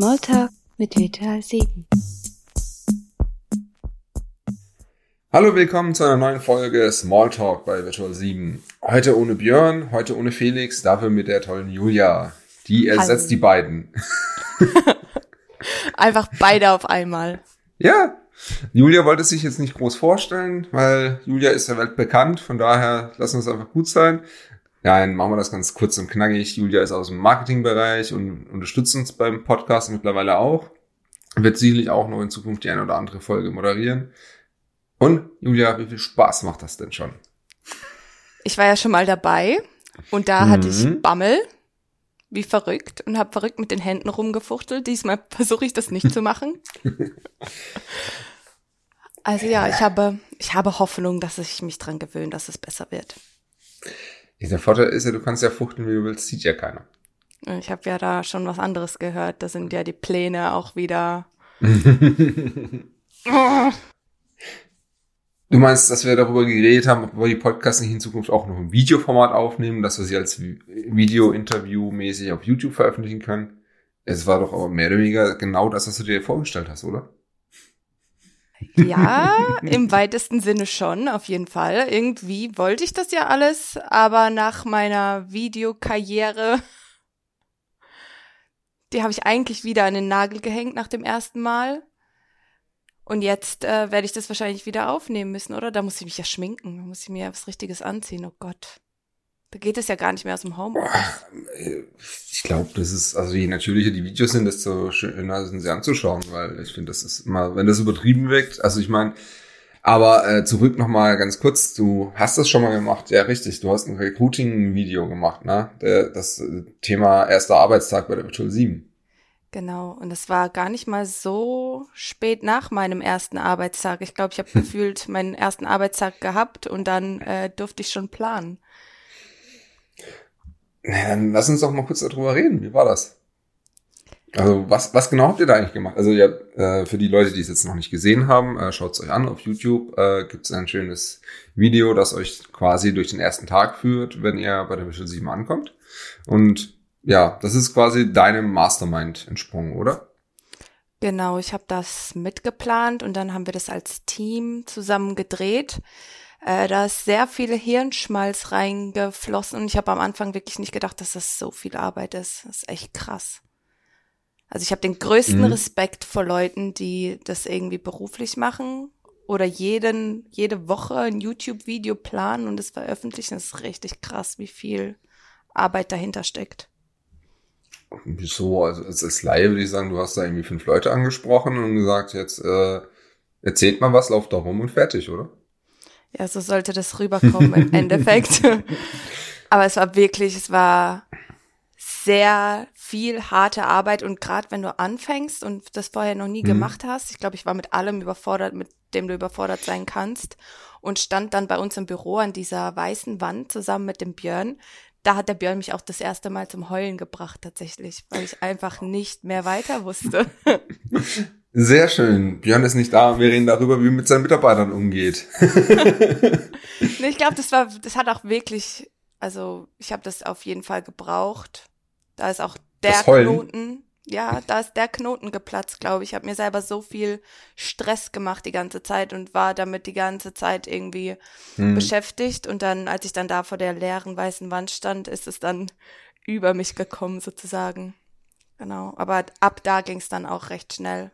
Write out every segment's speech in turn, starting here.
Smalltalk mit Virtual 7. Hallo, willkommen zu einer neuen Folge Smalltalk bei Virtual 7. Heute ohne Björn, heute ohne Felix, dafür mit der tollen Julia. Die ersetzt Hallo. die beiden. Einfach beide auf einmal. Ja, Julia wollte sich jetzt nicht groß vorstellen, weil Julia ist der Welt bekannt, von daher lassen wir es einfach gut sein. Nein, machen wir das ganz kurz und knackig. Julia ist aus dem Marketingbereich und unterstützt uns beim Podcast mittlerweile auch. Wird sicherlich auch noch in Zukunft die eine oder andere Folge moderieren. Und Julia, wie viel Spaß macht das denn schon? Ich war ja schon mal dabei und da hatte ich Mhm. Bammel, wie verrückt, und habe verrückt mit den Händen rumgefuchtelt. Diesmal versuche ich das nicht zu machen. Also ja, ich habe, ich habe Hoffnung, dass ich mich dran gewöhne, dass es besser wird. Der Vorteil ist ja, du kannst ja fuchteln, wie du willst, sieht ja keiner. Ich habe ja da schon was anderes gehört. Da sind ja die Pläne auch wieder. Du meinst, dass wir darüber geredet haben, ob wir die Podcasts nicht in Zukunft auch noch im Videoformat aufnehmen, dass wir sie als Vi- Video-Interview mäßig auf YouTube veröffentlichen können? Es war doch aber mehr oder weniger genau das, was du dir vorgestellt hast, oder? Ja, im weitesten Sinne schon, auf jeden Fall. Irgendwie wollte ich das ja alles, aber nach meiner Videokarriere, die habe ich eigentlich wieder an den Nagel gehängt nach dem ersten Mal. Und jetzt äh, werde ich das wahrscheinlich wieder aufnehmen müssen, oder? Da muss ich mich ja schminken, da muss ich mir ja was Richtiges anziehen, oh Gott. Da geht es ja gar nicht mehr aus dem Homeoffice. Ich glaube, das ist, also je natürlicher die Videos sind, desto schöner sind sie anzuschauen, weil ich finde, das ist immer, wenn das übertrieben wirkt, also ich meine, aber äh, zurück nochmal ganz kurz, du hast das schon mal gemacht, ja richtig, du hast ein Recruiting-Video gemacht, ne? Der, das äh, Thema erster Arbeitstag bei der Virtual 7. Genau, und es war gar nicht mal so spät nach meinem ersten Arbeitstag. Ich glaube, ich habe gefühlt meinen ersten Arbeitstag gehabt und dann äh, durfte ich schon planen. Na, dann lass uns doch mal kurz darüber reden. Wie war das? Also was, was genau habt ihr da eigentlich gemacht? Also ja, äh, für die Leute, die es jetzt noch nicht gesehen haben, äh, schaut es euch an. Auf YouTube äh, gibt es ein schönes Video, das euch quasi durch den ersten Tag führt, wenn ihr bei der Visual 7 ankommt. Und ja, das ist quasi deinem Mastermind entsprungen, oder? Genau, ich habe das mitgeplant und dann haben wir das als Team zusammen gedreht. Äh, da ist sehr viel Hirnschmalz reingeflossen und ich habe am Anfang wirklich nicht gedacht, dass das so viel Arbeit ist. Das ist echt krass. Also ich habe den größten Mhm. Respekt vor Leuten, die das irgendwie beruflich machen oder jeden jede Woche ein YouTube-Video planen und es veröffentlichen. Das ist richtig krass, wie viel Arbeit dahinter steckt. Wieso? Also als als Laie würde ich sagen, du hast da irgendwie fünf Leute angesprochen und gesagt, jetzt äh, erzählt mal was, lauft da rum und fertig, oder? Ja, so sollte das rüberkommen im Endeffekt. Aber es war wirklich, es war sehr viel harte Arbeit und gerade wenn du anfängst und das vorher noch nie Mhm. gemacht hast, ich glaube, ich war mit allem überfordert, mit dem du überfordert sein kannst und stand dann bei uns im Büro an dieser weißen Wand zusammen mit dem Björn. Da hat der Björn mich auch das erste Mal zum Heulen gebracht tatsächlich, weil ich einfach nicht mehr weiter wusste. Sehr schön. Björn ist nicht da. Wir reden darüber, wie er mit seinen Mitarbeitern umgeht. Nee, ich glaube, das war, das hat auch wirklich, also ich habe das auf jeden Fall gebraucht. Da ist auch der? Knoten, ja, da ist der Knoten geplatzt, glaube ich. Ich habe mir selber so viel Stress gemacht die ganze Zeit und war damit die ganze Zeit irgendwie Hm. beschäftigt. Und dann, als ich dann da vor der leeren weißen Wand stand, ist es dann über mich gekommen sozusagen. Genau. Aber ab da ging es dann auch recht schnell.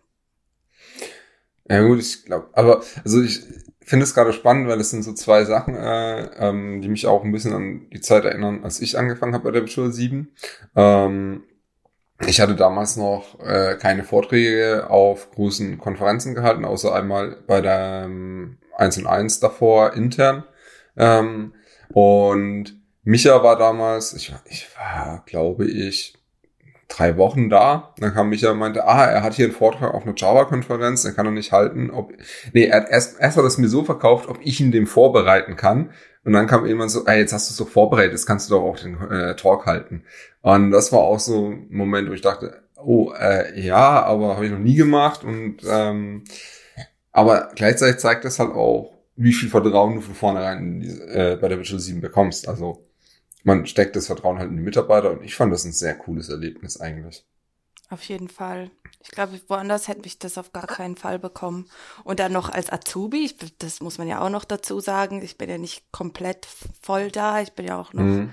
Ja gut, ich glaube, aber also ich finde es gerade spannend, weil es sind so zwei Sachen, äh, ähm, die mich auch ein bisschen an die Zeit erinnern, als ich angefangen habe bei der Visual 7. Ähm, ich hatte damals noch äh, keine Vorträge auf großen Konferenzen gehalten, außer einmal bei der ähm, 1 und 1 davor intern. Ähm, und Micha war damals, ich, ich war, glaube ich, drei Wochen da. Dann kam Micha und meinte, ah, er hat hier einen Vortrag auf einer Java-Konferenz, den kann er nicht halten. Ob, nee, er hat erst, erst hat er es mir so verkauft, ob ich ihn dem vorbereiten kann. Und dann kam irgendwann so, ey, jetzt hast du es doch vorbereitet, jetzt kannst du doch auch den äh, Talk halten. Und das war auch so ein Moment, wo ich dachte, oh, äh, ja, aber habe ich noch nie gemacht. Und ähm, aber gleichzeitig zeigt das halt auch, wie viel Vertrauen du von vornherein äh, bei der Visual 7 bekommst. Also man steckt das Vertrauen halt in die Mitarbeiter und ich fand das ein sehr cooles Erlebnis eigentlich. Auf jeden Fall. Ich glaube, woanders hätte ich das auf gar keinen Fall bekommen. Und dann noch als Azubi, ich, das muss man ja auch noch dazu sagen, ich bin ja nicht komplett voll da, ich bin ja auch noch mhm.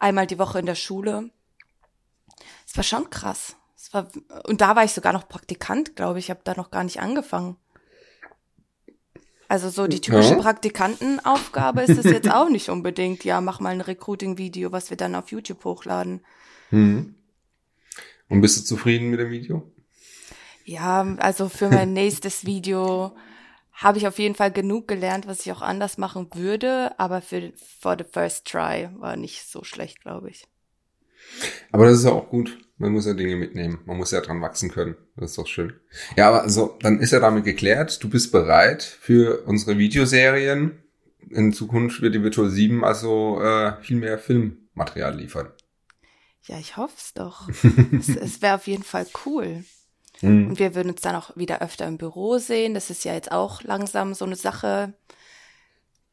einmal die Woche in der Schule. Es war schon krass. Es war, und da war ich sogar noch Praktikant, glaube ich, ich habe da noch gar nicht angefangen. Also so die typische ja. Praktikantenaufgabe ist es jetzt auch nicht unbedingt. Ja, mach mal ein Recruiting-Video, was wir dann auf YouTube hochladen. Mhm. Und bist du zufrieden mit dem Video? Ja, also für mein nächstes Video habe ich auf jeden Fall genug gelernt, was ich auch anders machen würde, aber für for the first try war nicht so schlecht, glaube ich. Aber das ist ja auch gut. Man muss ja Dinge mitnehmen. Man muss ja dran wachsen können. Das ist doch schön. Ja, aber also, dann ist ja damit geklärt. Du bist bereit für unsere Videoserien. In Zukunft wird die Virtual 7 also äh, viel mehr Filmmaterial liefern. Ja, ich hoffe es doch. es, es wäre auf jeden Fall cool. Mhm. Und wir würden uns dann auch wieder öfter im Büro sehen. Das ist ja jetzt auch langsam so eine Sache.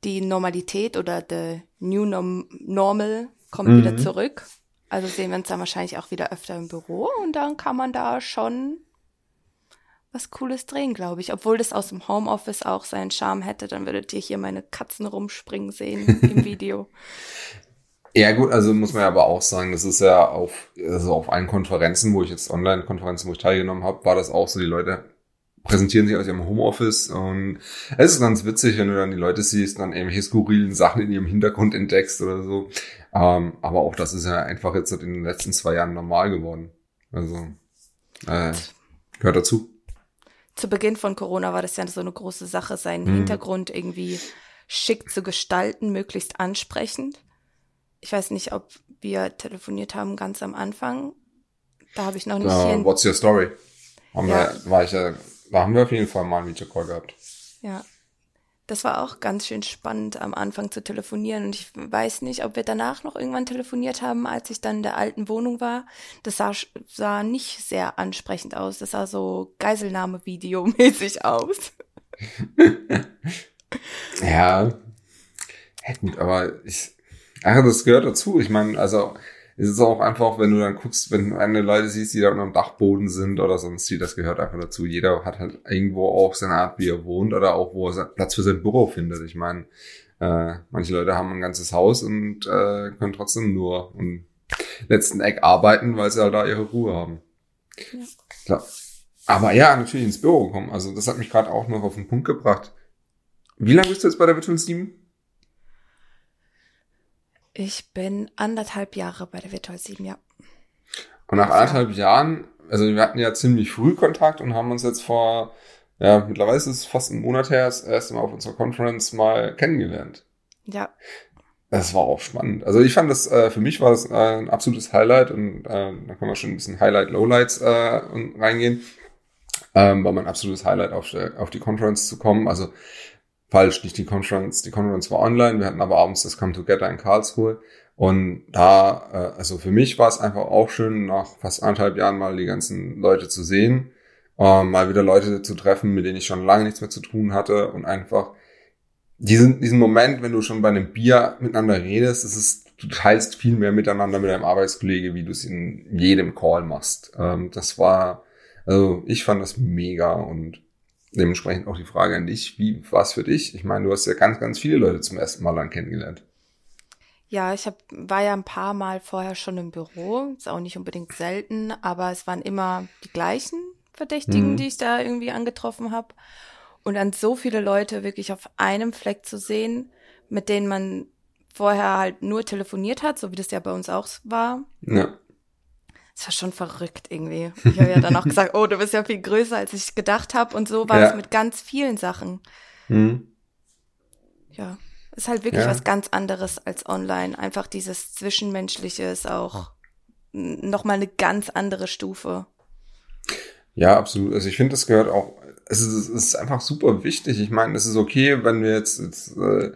Die Normalität oder the new normal kommt mhm. wieder zurück. Also sehen wir uns dann wahrscheinlich auch wieder öfter im Büro und dann kann man da schon was Cooles drehen, glaube ich. Obwohl das aus dem Homeoffice auch seinen Charme hätte, dann würdet ihr hier meine Katzen rumspringen sehen im Video. Ja gut, also muss man ja aber auch sagen, das ist ja auf, also auf allen Konferenzen, wo ich jetzt Online-Konferenzen, wo ich teilgenommen habe, war das auch so, die Leute präsentieren sich aus ihrem Homeoffice und es ist ganz witzig, wenn du dann die Leute siehst, dann irgendwelche skurrilen Sachen in ihrem Hintergrund entdeckst oder so. Ähm, aber auch das ist ja einfach jetzt in den letzten zwei Jahren normal geworden. Also äh, gehört dazu. Zu Beginn von Corona war das ja so eine große Sache, seinen mhm. Hintergrund irgendwie schick zu gestalten, möglichst ansprechend ich weiß nicht, ob wir telefoniert haben ganz am Anfang. Da habe ich noch nicht. Uh, what's your story? Ja. wir, war ich ja, da haben wir auf jeden Fall mal einen Videocall gehabt. Ja. Das war auch ganz schön spannend am Anfang zu telefonieren und ich weiß nicht, ob wir danach noch irgendwann telefoniert haben, als ich dann in der alten Wohnung war. Das sah, sah nicht sehr ansprechend aus. Das sah so Geiselnahme-Video-mäßig aus. ja. Ja gut, aber ich, Ach, das gehört dazu. Ich meine, also es ist auch einfach, wenn du dann guckst, wenn du eine Leute siehst, die da am Dachboden sind oder sonst wie, das gehört einfach dazu. Jeder hat halt irgendwo auch seine Art, wie er wohnt oder auch, wo er Platz für sein Büro findet. Ich meine, äh, manche Leute haben ein ganzes Haus und äh, können trotzdem nur im letzten Eck arbeiten, weil sie halt da ihre Ruhe haben. Ja. Klar. Aber ja, natürlich ins Büro kommen. Also das hat mich gerade auch noch auf den Punkt gebracht. Wie lange bist du jetzt bei der Virtual 7? Ich bin anderthalb Jahre bei der Virtual 7, ja. Und nach anderthalb Jahren, also wir hatten ja ziemlich früh Kontakt und haben uns jetzt vor, ja, mittlerweile ist es fast ein Monat her, das erste Mal auf unserer Conference mal kennengelernt. Ja. Das war auch spannend. Also ich fand das, äh, für mich war das äh, ein absolutes Highlight und äh, da können wir schon ein bisschen Highlight, Lowlights äh, reingehen. Ähm, war mein absolutes Highlight auf, auf die Conference zu kommen. Also falsch, nicht die Conference. Die Conference war online, wir hatten aber abends das Come Together in Karlsruhe. Und da, äh, also für mich war es einfach auch schön, nach fast anderthalb Jahren mal die ganzen Leute zu sehen, äh, mal wieder Leute zu treffen, mit denen ich schon lange nichts mehr zu tun hatte und einfach diesen, diesen Moment, wenn du schon bei einem Bier miteinander redest, das ist, du teilst viel mehr miteinander mit deinem Arbeitskollege, wie du es in jedem Call machst. Ähm, das war, also ich fand das mega und dementsprechend auch die Frage an dich, wie war es für dich? Ich meine, du hast ja ganz, ganz viele Leute zum ersten Mal lang kennengelernt. Ja, ich hab, war ja ein paar Mal vorher schon im Büro, ist auch nicht unbedingt selten, aber es waren immer die gleichen Verdächtigen, mhm. die ich da irgendwie angetroffen habe. Und dann so viele Leute wirklich auf einem Fleck zu sehen, mit denen man vorher halt nur telefoniert hat, so wie das ja bei uns auch war. Ja. Es war schon verrückt irgendwie. Ich habe ja dann auch gesagt, oh, du bist ja viel größer, als ich gedacht habe. Und so war ja. es mit ganz vielen Sachen. Mhm. Ja, ist halt wirklich ja. was ganz anderes als online. Einfach dieses Zwischenmenschliche ist auch nochmal eine ganz andere Stufe. Ja, absolut. Also ich finde, das gehört auch, es ist, es ist einfach super wichtig. Ich meine, es ist okay, wenn wir jetzt, jetzt äh, im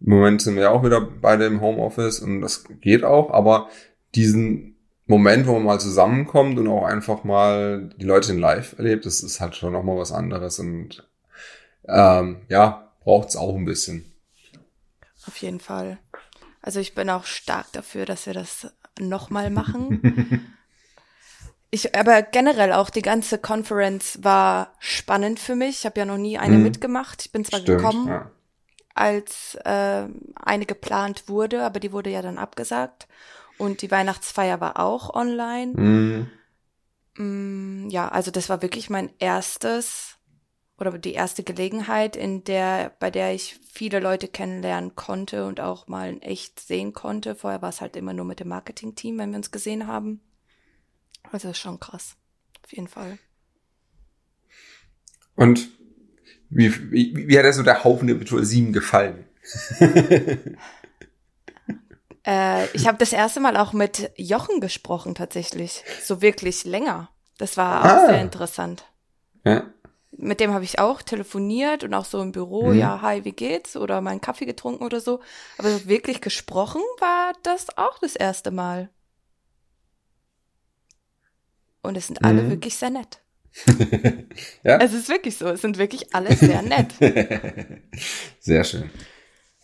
Moment sind wir ja auch wieder beide im Homeoffice und das geht auch, aber diesen Moment, wo man mal zusammenkommt und auch einfach mal die Leute in Live erlebt, das ist halt schon nochmal was anderes und ähm, ja, braucht's auch ein bisschen. Auf jeden Fall. Also ich bin auch stark dafür, dass wir das nochmal machen. Ich, aber generell auch die ganze Conference war spannend für mich. Ich habe ja noch nie eine Mhm. mitgemacht. Ich bin zwar Stimmt, gekommen, ja. als äh, eine geplant wurde, aber die wurde ja dann abgesagt. Und die Weihnachtsfeier war auch online. Mhm. Mm, ja, also das war wirklich mein erstes oder die erste Gelegenheit, in der, bei der ich viele Leute kennenlernen konnte und auch mal in echt sehen konnte. Vorher war es halt immer nur mit dem Marketing-Team, wenn wir uns gesehen haben. Also ist schon krass. Auf jeden Fall. Und wie, wie, wie hat dir so der Haufen der Virtual 7 gefallen? Äh, ich habe das erste Mal auch mit Jochen gesprochen tatsächlich. So wirklich länger. Das war auch Ah. sehr interessant. Ja. Mit dem habe ich auch telefoniert und auch so im Büro, Mhm. ja, hi, wie geht's? Oder mal einen Kaffee getrunken oder so. Aber so wirklich gesprochen war das auch das erste Mal. Und es sind alle Mhm. wirklich sehr nett. ja? Es ist wirklich so, es sind wirklich alle sehr nett. Sehr schön.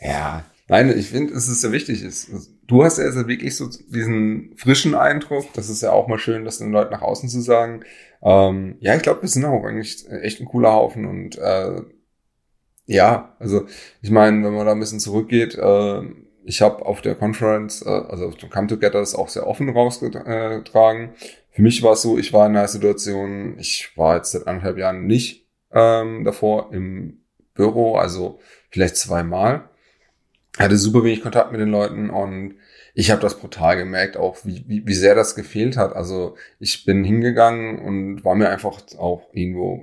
Ja, nein, ich finde, es ist sehr wichtig. Du hast ja also wirklich so diesen frischen Eindruck. Das ist ja auch mal schön, das den Leuten nach außen zu sagen. Ähm, ja, ich glaube, wir sind auch eigentlich echt ein cooler Haufen und äh, ja, also ich meine, wenn man da ein bisschen zurückgeht, äh, ich habe auf der Conference, äh, also auf dem Come Together, das auch sehr offen rausgetragen. Für mich war es so, ich war in einer Situation, ich war jetzt seit anderthalb Jahren nicht ähm, davor im Büro, also vielleicht zweimal. Hatte super wenig Kontakt mit den Leuten und ich habe das brutal gemerkt, auch wie, wie, wie sehr das gefehlt hat. Also ich bin hingegangen und war mir einfach auch irgendwo,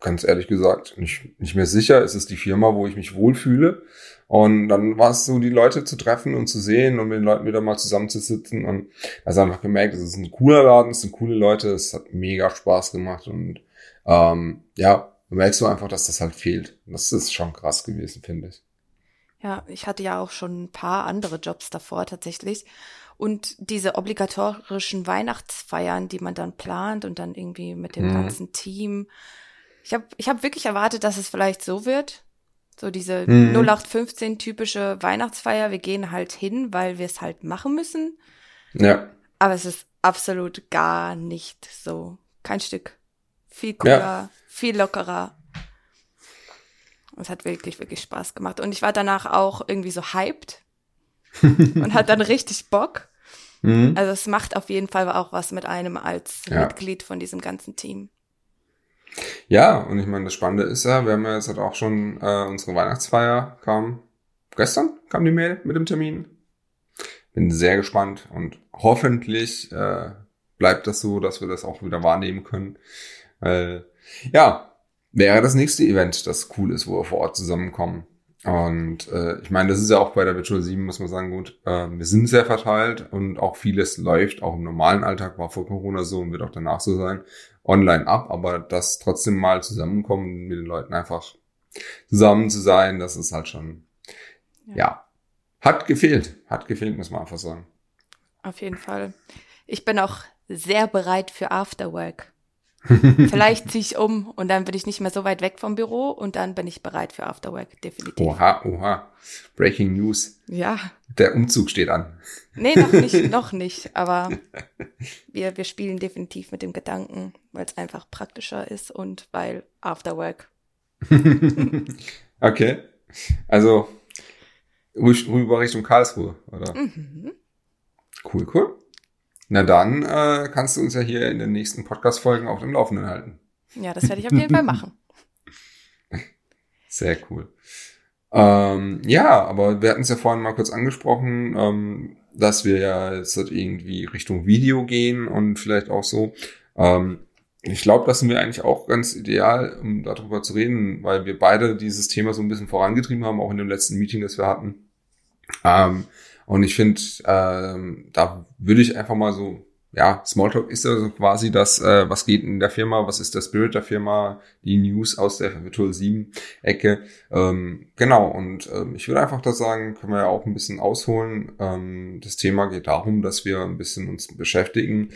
ganz ehrlich gesagt, nicht, nicht mehr sicher. Es ist die Firma, wo ich mich wohlfühle. Und dann war es so, die Leute zu treffen und zu sehen und mit den Leuten wieder mal zusammenzusitzen. Und also einfach gemerkt, es ist ein cooler Laden, es sind coole Leute, es hat mega Spaß gemacht. Und ähm, ja, merkst du einfach, dass das halt fehlt. Das ist schon krass gewesen, finde ich. Ja, ich hatte ja auch schon ein paar andere Jobs davor tatsächlich. Und diese obligatorischen Weihnachtsfeiern, die man dann plant und dann irgendwie mit dem Mhm. ganzen Team. Ich habe ich hab wirklich erwartet, dass es vielleicht so wird. So diese Mhm. 0815 typische Weihnachtsfeier. Wir gehen halt hin, weil wir es halt machen müssen. Ja, Aber es ist absolut gar nicht so. Kein Stück. Viel cooler, viel lockerer. Es hat wirklich, wirklich Spaß gemacht. Und ich war danach auch irgendwie so hyped und hat dann richtig Bock. mhm. Also es macht auf jeden Fall auch was mit einem als Ja. Mitglied von diesem ganzen Team. Ja, und ich meine, das Spannende ist ja, wir haben ja jetzt halt auch schon äh, unsere Weihnachtsfeier kam gestern, kam die Mail mit dem Termin. Bin sehr gespannt und hoffentlich äh, bleibt das so, dass wir das auch wieder wahrnehmen können. Weil, ja, wäre das nächste Event, das cool ist, wo wir vor Ort zusammenkommen. Und äh, ich meine, das ist ja auch bei der Virtual 7, muss man sagen, gut, äh, wir sind sehr verteilt und auch vieles läuft, auch im normalen Alltag war vor Corona so und wird auch danach so sein, online ab, aber das trotzdem mal zusammenkommen, mit den Leuten einfach zusammen zu sein, das ist halt schon, Ja. ja, hat gefehlt, hat gefehlt, muss man einfach sagen. Auf jeden Fall. Ich bin auch sehr bereit für Afterwork. Vielleicht ziehe ich um und dann bin ich nicht mehr so weit weg vom Büro und dann bin ich bereit für Afterwork, definitiv. Oha, oha, Breaking News, Ja, der Umzug steht an. nee, noch nicht, noch nicht, aber wir, wir spielen definitiv mit dem Gedanken, weil es einfach praktischer ist und weil Afterwork. okay, also rü- rüber Richtung Karlsruhe, oder? Mhm. Cool, cool. Na dann äh, kannst du uns ja hier in den nächsten Podcast-Folgen auf dem Laufenden halten. Ja, das werde ich auf jeden Fall machen. Sehr cool. Ähm, ja, aber wir hatten es ja vorhin mal kurz angesprochen, ähm, dass wir ja jetzt halt irgendwie Richtung Video gehen und vielleicht auch so. Ähm, ich glaube, das sind wir eigentlich auch ganz ideal, um darüber zu reden, weil wir beide dieses Thema so ein bisschen vorangetrieben haben, auch in dem letzten Meeting, das wir hatten. Ähm, und ich finde, ähm, da würde ich einfach mal so, ja, Smalltalk ist ja so quasi das, äh, was geht in der Firma, was ist der Spirit der Firma, die News aus der Virtual 7 Ecke. Ähm, genau, und ähm, ich würde einfach da sagen, können wir ja auch ein bisschen ausholen. Ähm, das Thema geht darum, dass wir ein bisschen uns beschäftigen,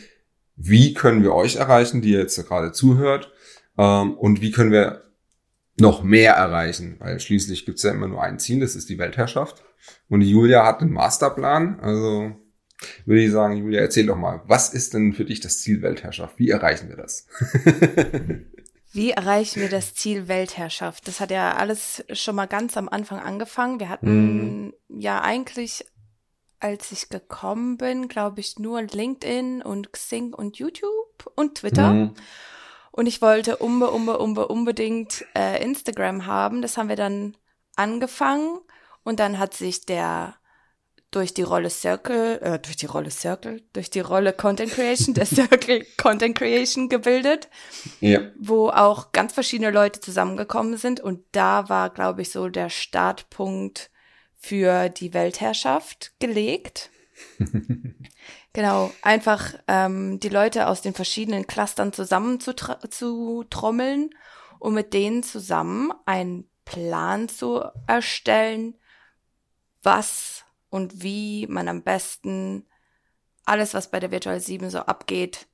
wie können wir euch erreichen, die ihr jetzt gerade zuhört, ähm, und wie können wir noch mehr erreichen, weil schließlich gibt's ja immer nur ein Ziel, das ist die Weltherrschaft. Und die Julia hat einen Masterplan, also würde ich sagen, Julia, erzähl doch mal, was ist denn für dich das Ziel Weltherrschaft? Wie erreichen wir das? Wie erreichen wir das Ziel Weltherrschaft? Das hat ja alles schon mal ganz am Anfang angefangen. Wir hatten mm. ja eigentlich, als ich gekommen bin, glaube ich, nur LinkedIn und Xing und YouTube und Twitter. Mm. Und ich wollte unbe, unbe, unbe, unbedingt äh, Instagram haben. Das haben wir dann angefangen. Und dann hat sich der durch die Rolle Circle, äh, durch die Rolle Circle, durch die Rolle Content Creation, der Circle Content Creation gebildet, ja. wo auch ganz verschiedene Leute zusammengekommen sind. Und da war, glaube ich, so der Startpunkt für die Weltherrschaft gelegt. genau, einfach ähm, die Leute aus den verschiedenen Clustern zusammen zu, zu trommeln und mit denen zusammen einen Plan zu erstellen, was und wie man am besten alles, was bei der Virtual 7 so abgeht,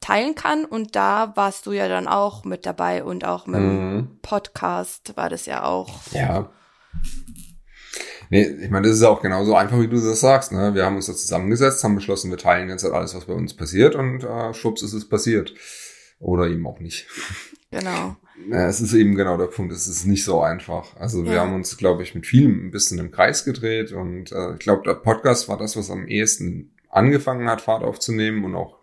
teilen kann. Und da warst du ja dann auch mit dabei und auch mit dem mhm. Podcast war das ja auch. Ja. Nee, ich meine, das ist auch genauso einfach, wie du das sagst. Ne? Wir haben uns da zusammengesetzt, haben beschlossen, wir teilen jetzt halt alles, was bei uns passiert und äh, schwupps ist es passiert. Oder eben auch nicht. Genau. Ja, es ist eben genau der Punkt, es ist nicht so einfach. Also wir haben uns, glaube ich, mit vielem ein bisschen im Kreis gedreht und äh, ich glaube, der Podcast war das, was am ehesten angefangen hat, Fahrt aufzunehmen und auch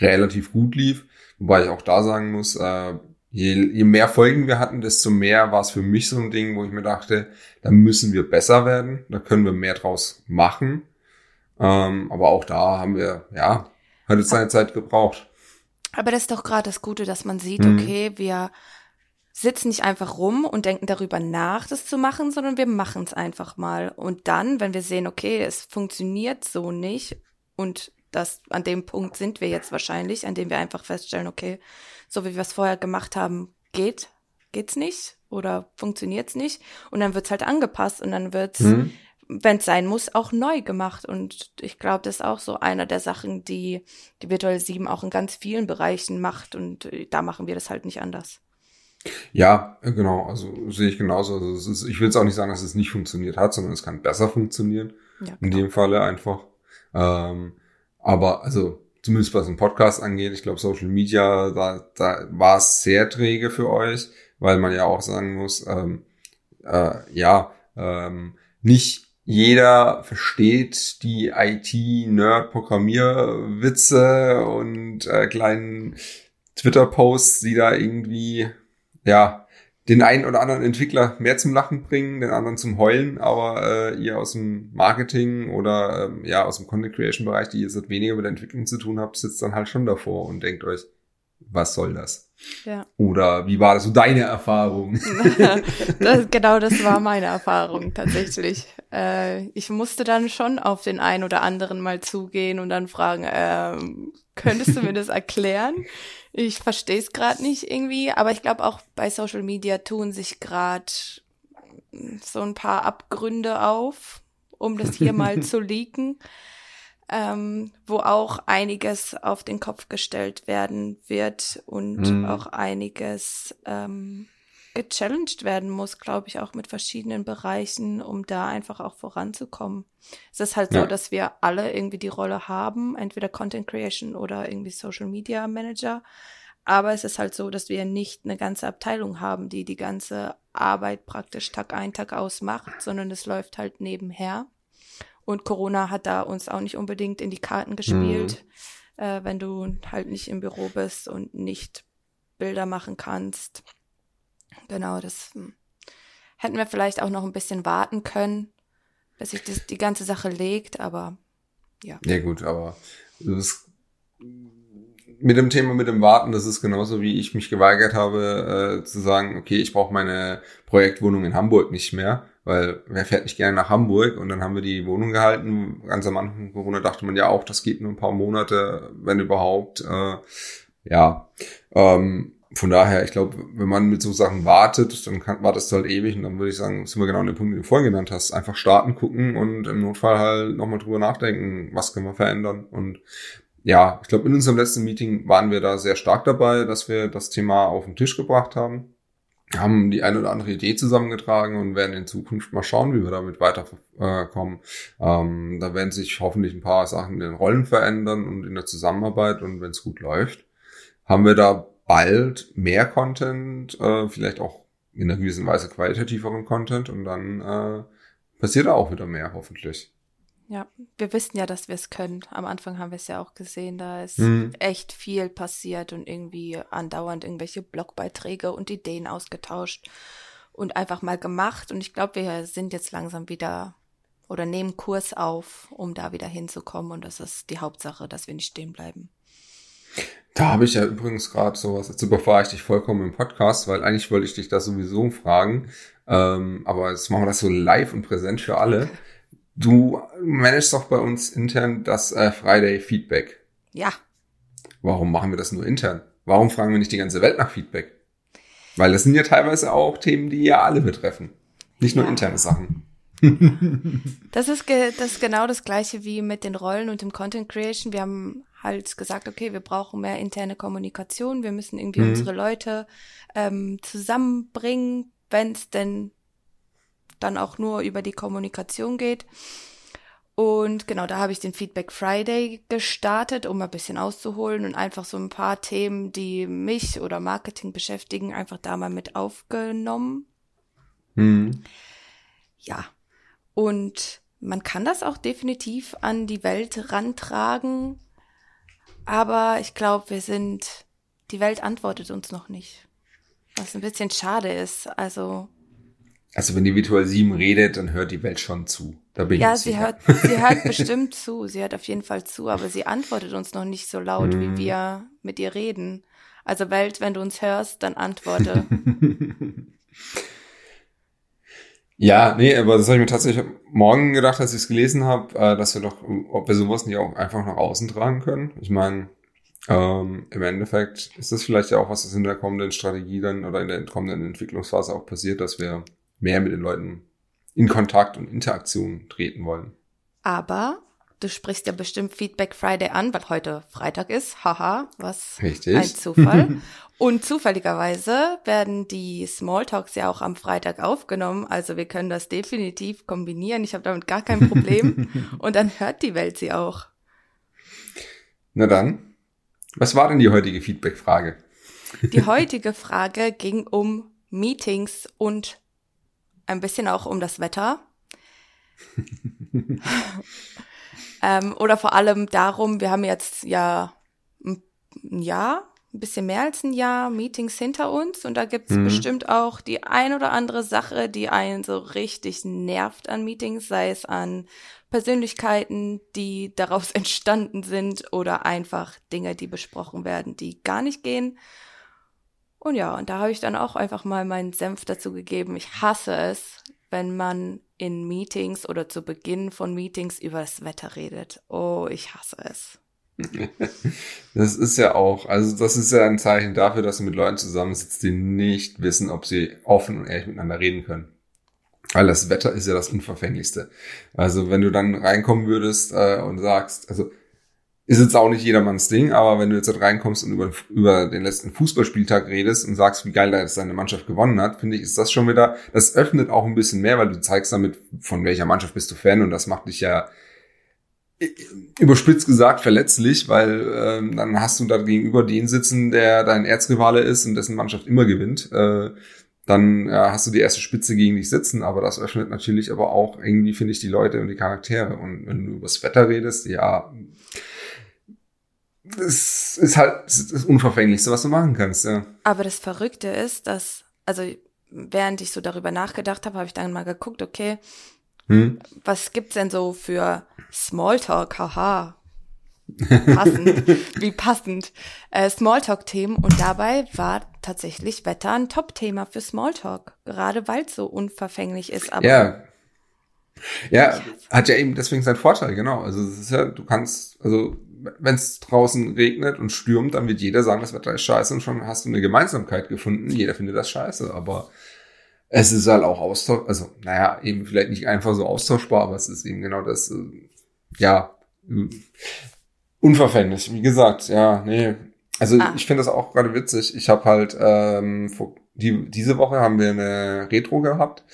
relativ gut lief. Wobei ich auch da sagen muss, äh, je, je mehr Folgen wir hatten, desto mehr war es für mich so ein Ding, wo ich mir dachte, da müssen wir besser werden, da können wir mehr draus machen. Ähm, aber auch da haben wir, ja, hat es seine Zeit gebraucht. Aber das ist doch gerade das Gute, dass man sieht, mhm. okay, wir sitzen nicht einfach rum und denken darüber nach, das zu machen, sondern wir machen es einfach mal. Und dann, wenn wir sehen, okay, es funktioniert so nicht und das an dem Punkt sind wir jetzt wahrscheinlich, an dem wir einfach feststellen, okay, so wie wir es vorher gemacht haben, geht, geht's nicht oder funktioniert's nicht und dann wird's halt angepasst und dann wird's, mhm. wenn es sein muss, auch neu gemacht und ich glaube, das ist auch so einer der Sachen, die die Virtual 7 auch in ganz vielen Bereichen macht und da machen wir das halt nicht anders. Ja, genau. Also sehe ich genauso. Also ist, ich will jetzt auch nicht sagen, dass es nicht funktioniert hat, sondern es kann besser funktionieren. Ja, in dem Falle einfach. Ähm, aber also zumindest was den Podcast angeht, ich glaube Social Media, da, da war es sehr träge für euch, weil man ja auch sagen muss, ähm, äh, ja, ähm, nicht jeder versteht die IT-Nerd-Programmierwitze und äh, kleinen Twitter-Posts, die da irgendwie ja, den einen oder anderen Entwickler mehr zum Lachen bringen, den anderen zum Heulen, aber äh, ihr aus dem Marketing oder ähm, ja aus dem Content Creation Bereich, die ihr seit weniger mit der Entwicklung zu tun habt, sitzt dann halt schon davor und denkt euch, was soll das? Ja. Oder wie war das so deine Erfahrung? das, genau, das war meine Erfahrung tatsächlich. Äh, ich musste dann schon auf den einen oder anderen mal zugehen und dann fragen, äh, könntest du mir das erklären? Ich verstehe es gerade nicht irgendwie, aber ich glaube auch bei Social Media tun sich gerade so ein paar Abgründe auf, um das hier mal zu leaken, ähm, wo auch einiges auf den Kopf gestellt werden wird und mhm. auch einiges ähm, gechallenged werden muss, glaube ich, auch mit verschiedenen Bereichen, um da einfach auch voranzukommen. Es ist halt ja. so, dass wir alle irgendwie die Rolle haben, entweder Content Creation oder irgendwie Social Media Manager. Aber es ist halt so, dass wir nicht eine ganze Abteilung haben, die die ganze Arbeit praktisch Tag ein, Tag aus macht, sondern es läuft halt nebenher. Und Corona hat da uns auch nicht unbedingt in die Karten gespielt, mhm. äh, wenn du halt nicht im Büro bist und nicht Bilder machen kannst Genau, das hm, hätten wir vielleicht auch noch ein bisschen warten können, bis sich das, die ganze Sache legt, aber ja. Ja gut, aber das mit dem Thema mit dem Warten, das ist genauso wie ich mich geweigert habe äh, zu sagen, okay, ich brauche meine Projektwohnung in Hamburg nicht mehr, weil wer fährt nicht gerne nach Hamburg und dann haben wir die Wohnung gehalten. Ganz am Anfang Corona dachte man ja auch, das geht nur ein paar Monate, wenn überhaupt. Äh, ja, ähm, von daher, ich glaube, wenn man mit so Sachen wartet, dann kann, wartest du halt ewig und dann würde ich sagen, sind wir genau an dem Punkt, den du vorhin genannt hast. Einfach starten, gucken und im Notfall halt nochmal drüber nachdenken, was können wir verändern. Und ja, ich glaube, in unserem letzten Meeting waren wir da sehr stark dabei, dass wir das Thema auf den Tisch gebracht haben. haben die eine oder andere Idee zusammengetragen und werden in Zukunft mal schauen, wie wir damit weiterkommen. Ähm, da werden sich hoffentlich ein paar Sachen in den Rollen verändern und in der Zusammenarbeit und wenn es gut läuft, haben wir da bald mehr Content, äh, vielleicht auch in einer gewissen Weise qualitativeren Content und dann äh, passiert da auch wieder mehr, hoffentlich. Ja, wir wissen ja, dass wir es können. Am Anfang haben wir es ja auch gesehen, da ist mhm. echt viel passiert und irgendwie andauernd irgendwelche Blogbeiträge und Ideen ausgetauscht und einfach mal gemacht. Und ich glaube, wir sind jetzt langsam wieder oder nehmen Kurs auf, um da wieder hinzukommen. Und das ist die Hauptsache, dass wir nicht stehen bleiben. Da habe ich ja übrigens gerade sowas, jetzt überfahre ich dich vollkommen im Podcast, weil eigentlich wollte ich dich das sowieso fragen. Ähm, aber jetzt machen wir das so live und präsent für alle. Du managst doch bei uns intern das äh, Friday Feedback. Ja. Warum machen wir das nur intern? Warum fragen wir nicht die ganze Welt nach Feedback? Weil das sind ja teilweise auch Themen, die ja alle betreffen. Nicht nur ja. interne Sachen. das, ist ge das ist genau das gleiche wie mit den Rollen und dem Content Creation. Wir haben halt gesagt, okay, wir brauchen mehr interne Kommunikation. Wir müssen irgendwie mhm. unsere Leute ähm, zusammenbringen, wenn es denn dann auch nur über die Kommunikation geht. Und genau, da habe ich den Feedback Friday gestartet, um ein bisschen auszuholen und einfach so ein paar Themen, die mich oder Marketing beschäftigen, einfach da mal mit aufgenommen. Mhm. Ja, und man kann das auch definitiv an die Welt rantragen, aber ich glaube, wir sind, die Welt antwortet uns noch nicht, was ein bisschen schade ist. Also also wenn die Virtual 7 redet, dann hört die Welt schon zu. Da bin ja, ich sie sicher. hört, sie hört bestimmt zu. Sie hört auf jeden Fall zu, aber sie antwortet uns noch nicht so laut, mm. wie wir mit ihr reden. Also Welt, wenn du uns hörst, dann antworte. ja, nee, aber das habe ich mir tatsächlich morgen gedacht, als ich es gelesen habe, äh, dass wir doch, ob wir sowas nicht auch einfach nach außen tragen können. Ich meine, ähm, im Endeffekt ist das vielleicht ja auch was, was in der kommenden Strategie dann oder in der kommenden Entwicklungsphase auch passiert, dass wir mehr mit den Leuten in Kontakt und Interaktion treten wollen. Aber du sprichst ja bestimmt Feedback Friday an, weil heute Freitag ist. Haha, was Richtig. ein Zufall. und zufälligerweise werden die Smalltalks ja auch am Freitag aufgenommen. Also wir können das definitiv kombinieren. Ich habe damit gar kein Problem. und dann hört die Welt sie auch. Na dann, was war denn die heutige Feedback-Frage? Die heutige Frage ging um Meetings und ein bisschen auch um das Wetter. ähm, oder vor allem darum, wir haben jetzt ja ein Jahr, ein bisschen mehr als ein Jahr Meetings hinter uns und da gibt's mhm. bestimmt auch die ein oder andere Sache, die einen so richtig nervt an Meetings, sei es an Persönlichkeiten, die daraus entstanden sind oder einfach Dinge, die besprochen werden, die gar nicht gehen. Und ja, und da habe ich dann auch einfach mal meinen Senf dazu gegeben. Ich hasse es, wenn man in Meetings oder zu Beginn von Meetings über das Wetter redet. Oh, ich hasse es. Das ist ja auch, also das ist ja ein Zeichen dafür, dass du mit Leuten zusammensitzt, die nicht wissen, ob sie offen und ehrlich miteinander reden können. Weil das Wetter ist ja das Unverfänglichste. Also wenn du dann reinkommen würdest äh, und sagst, also ist jetzt auch nicht jedermanns Ding, aber wenn du jetzt halt reinkommst und über, über den letzten Fußballspieltag redest und sagst, wie geil da jetzt deine Mannschaft gewonnen hat, finde ich, ist das schon wieder, das öffnet auch ein bisschen mehr, weil du zeigst damit, von welcher Mannschaft bist du Fan und das macht dich ja überspitzt gesagt verletzlich, weil ähm, dann hast du da gegenüber den sitzen, der dein Erzrivale ist und dessen Mannschaft immer gewinnt. Äh, dann ja, hast du die erste Spitze gegen dich sitzen, aber das öffnet natürlich aber auch irgendwie, finde ich, die Leute und die Charaktere. Und wenn du übers Wetter redest, ja, es ist halt das Unverfänglichste, was du machen kannst, ja. Aber das Verrückte ist, dass, also während ich so darüber nachgedacht habe, habe ich dann mal geguckt, okay, hm? was gibt's denn so für Smalltalk, haha, passend, wie passend, äh, Smalltalk-Themen und dabei war tatsächlich Wetter ein Top-Thema für Smalltalk, gerade weil es so unverfänglich ist. Aber ja, ja, hat ja eben deswegen seinen Vorteil, genau. Also es ist ja, du kannst, also wenn es draußen regnet und stürmt, dann wird jeder sagen, das Wetter ist scheiße und schon hast du eine Gemeinsamkeit gefunden. Jeder findet das scheiße, aber es ist halt auch austauschbar, also naja, eben vielleicht nicht einfach so austauschbar, aber es ist eben genau das, äh, ja, unverfänglich. Wie gesagt, ja, nee, Also Ah. ich finde das auch gerade witzig. Ich habe halt ähm, vor, die, diese Woche haben wir eine Retro gehabt,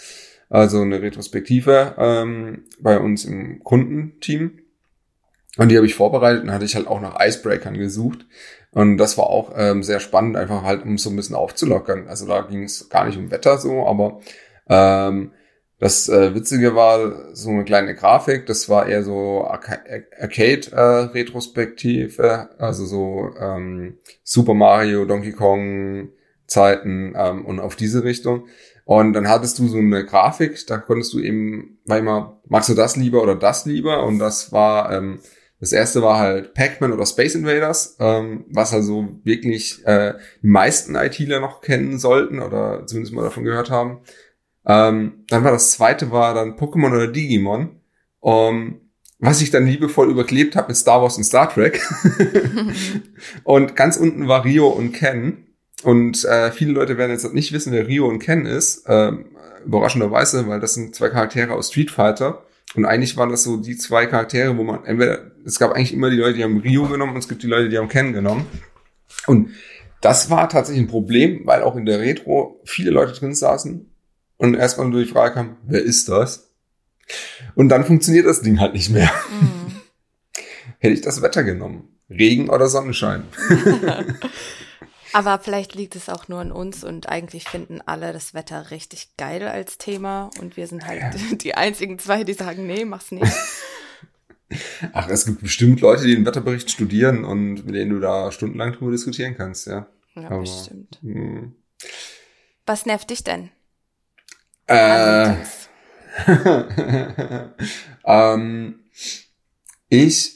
also eine Retrospektive ähm, bei uns im Kundenteam. Und die habe ich vorbereitet und hatte ich halt auch nach Icebreakern gesucht. Und das war auch ähm, sehr spannend, einfach halt, um so ein bisschen aufzulockern. Also da ging es gar nicht um Wetter so, aber ähm, das äh, Witzige war so eine kleine Grafik, das war eher so Arca Arcade-Retrospektive, also so ähm, Super Mario, Donkey Kong Zeiten ähm, und auf diese Richtung. Und dann hattest du so eine Grafik, da konntest du eben, war immer, magst du das lieber oder das lieber? Und das war, ähm, das erste war halt Pac-Man oder Space Invaders, ähm, was also wirklich äh, die meisten ITler noch kennen sollten oder zumindest mal davon gehört haben. Ähm, dann war das zweite war dann Pokémon oder Digimon, um, was ich dann liebevoll überklebt habe mit Star Wars und Star Trek. und ganz unten war Rio und Ken. Und äh, viele Leute werden jetzt nicht wissen, wer Rio und Ken ist. Ähm, überraschenderweise, weil das sind zwei Charaktere aus Street Fighter. Und eigentlich waren das so die zwei Charaktere, wo man entweder, es gab eigentlich immer die Leute, die haben Rio genommen und es gibt die Leute, die haben Ken genommen. Und das war tatsächlich ein Problem, weil auch in der Retro viele Leute drin saßen und erstmal nur die Frage kam, wer ist das? Und dann funktioniert das Ding halt nicht mehr. Mhm. Hätte ich das Wetter genommen. Regen oder Sonnenschein. Aber vielleicht liegt es auch nur an uns und eigentlich finden alle das Wetter richtig geil als Thema und wir sind halt die einzigen zwei, die sagen, nee, mach's nicht. Ach, es gibt bestimmt Leute, die den Wetterbericht studieren und mit denen du da stundenlang drüber diskutieren kannst, ja. Ja, Aber, bestimmt. hm. Was nervt dich denn? Äh, ähm, ich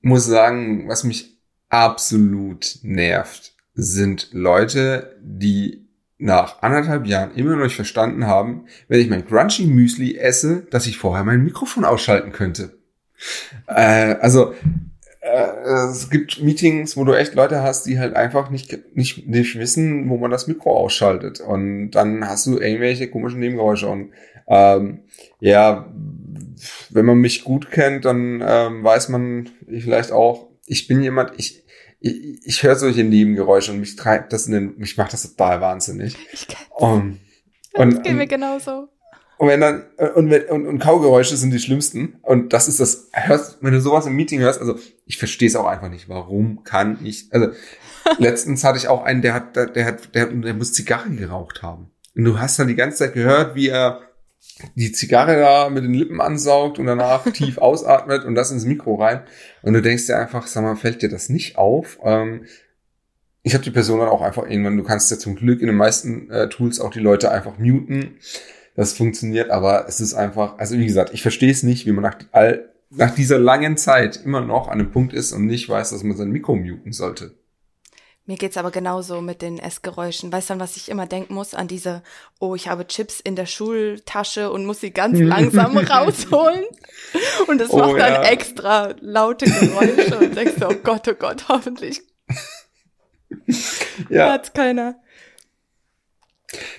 muss sagen, was mich absolut nervt, sind Leute, die nach anderthalb Jahren immer noch nicht verstanden haben, wenn ich mein Crunchy Müsli esse, dass ich vorher mein Mikrofon ausschalten könnte. Äh, also äh, es gibt Meetings, wo du echt Leute hast, die halt einfach nicht, nicht, nicht wissen, wo man das Mikro ausschaltet. Und dann hast du irgendwelche komischen Nebengeräusche. Und ähm, ja, wenn man mich gut kennt, dann ähm, weiß man vielleicht auch, ich bin jemand, ich, ich, ich höre solche Nebengeräusche und mich treibt das in den, mich macht das total wahnsinnig. Ich kenn, Und, das geht mir genauso. Und wenn dann, und, wenn- und, und Kaugeräusche sind die schlimmsten. Und das ist das, hörst, wenn du sowas im Meeting hörst, also ich verstehe es auch einfach nicht. Warum kann ich, also letztens hatte ich auch einen, der hat, der, der hat, der, der muss Zigarren geraucht haben. Und du hast dann die ganze Zeit gehört, wie er die Zigarre da mit den Lippen ansaugt und danach tief ausatmet und das ins Mikro rein. Und du denkst dir einfach, sag mal, fällt dir das nicht auf? Ähm, ich habe die Person dann auch einfach irgendwann, du kannst ja zum Glück in den meisten äh, Tools auch die Leute einfach muten. Das funktioniert, aber es ist einfach, also wie gesagt, ich verstehe es nicht, wie man nach, all, nach dieser langen Zeit immer noch an einem Punkt ist und nicht weiß, dass man sein Mikro muten sollte. Mir geht's aber genauso mit den Essgeräuschen. Weißt du, an was ich immer denken muss? An diese, oh, ich habe Chips in der Schultasche und muss sie ganz langsam rausholen. Und das Oh, macht dann ja. extra laute Geräusche und denkst du, oh Gott, oh Gott, hoffentlich Ja, hört's keiner.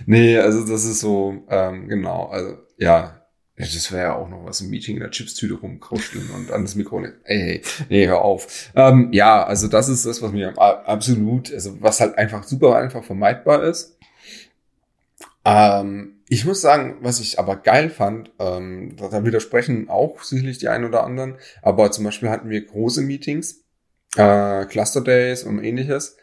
Nee, also das ist so, ähm, genau, also ja, das wäre ja auch noch was im Meeting in der Chipstüte rumkruscheln und an das Mikro. Ey, ey, nee, hör auf. Ähm, ja, also das ist das, was mir absolut, also was halt einfach super einfach vermeidbar ist. Ähm, ich muss sagen, was ich aber geil fand, ähm, da, da widersprechen auch sicherlich die einen oder anderen, aber zum Beispiel hatten wir große Meetings, äh, Cluster Days und ähnliches.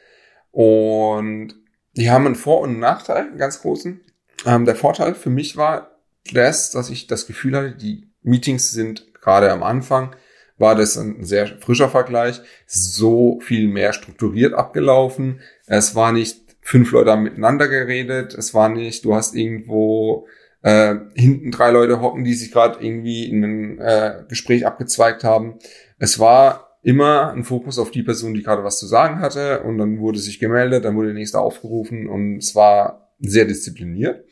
Und die haben einen Vor- und einen Nachteil, einen ganz großen. Ähm, der Vorteil für mich war das, dass ich das Gefühl hatte, die Meetings sind gerade am Anfang, war das ein sehr frischer Vergleich, so viel mehr strukturiert abgelaufen. Es war nicht fünf Leute haben miteinander geredet, es war nicht, du hast irgendwo äh, hinten drei Leute hocken, die sich gerade irgendwie in ein äh, Gespräch abgezweigt haben. Es war immer ein Fokus auf die Person, die gerade was zu sagen hatte und dann wurde sich gemeldet, dann wurde der nächste aufgerufen und es war sehr diszipliniert.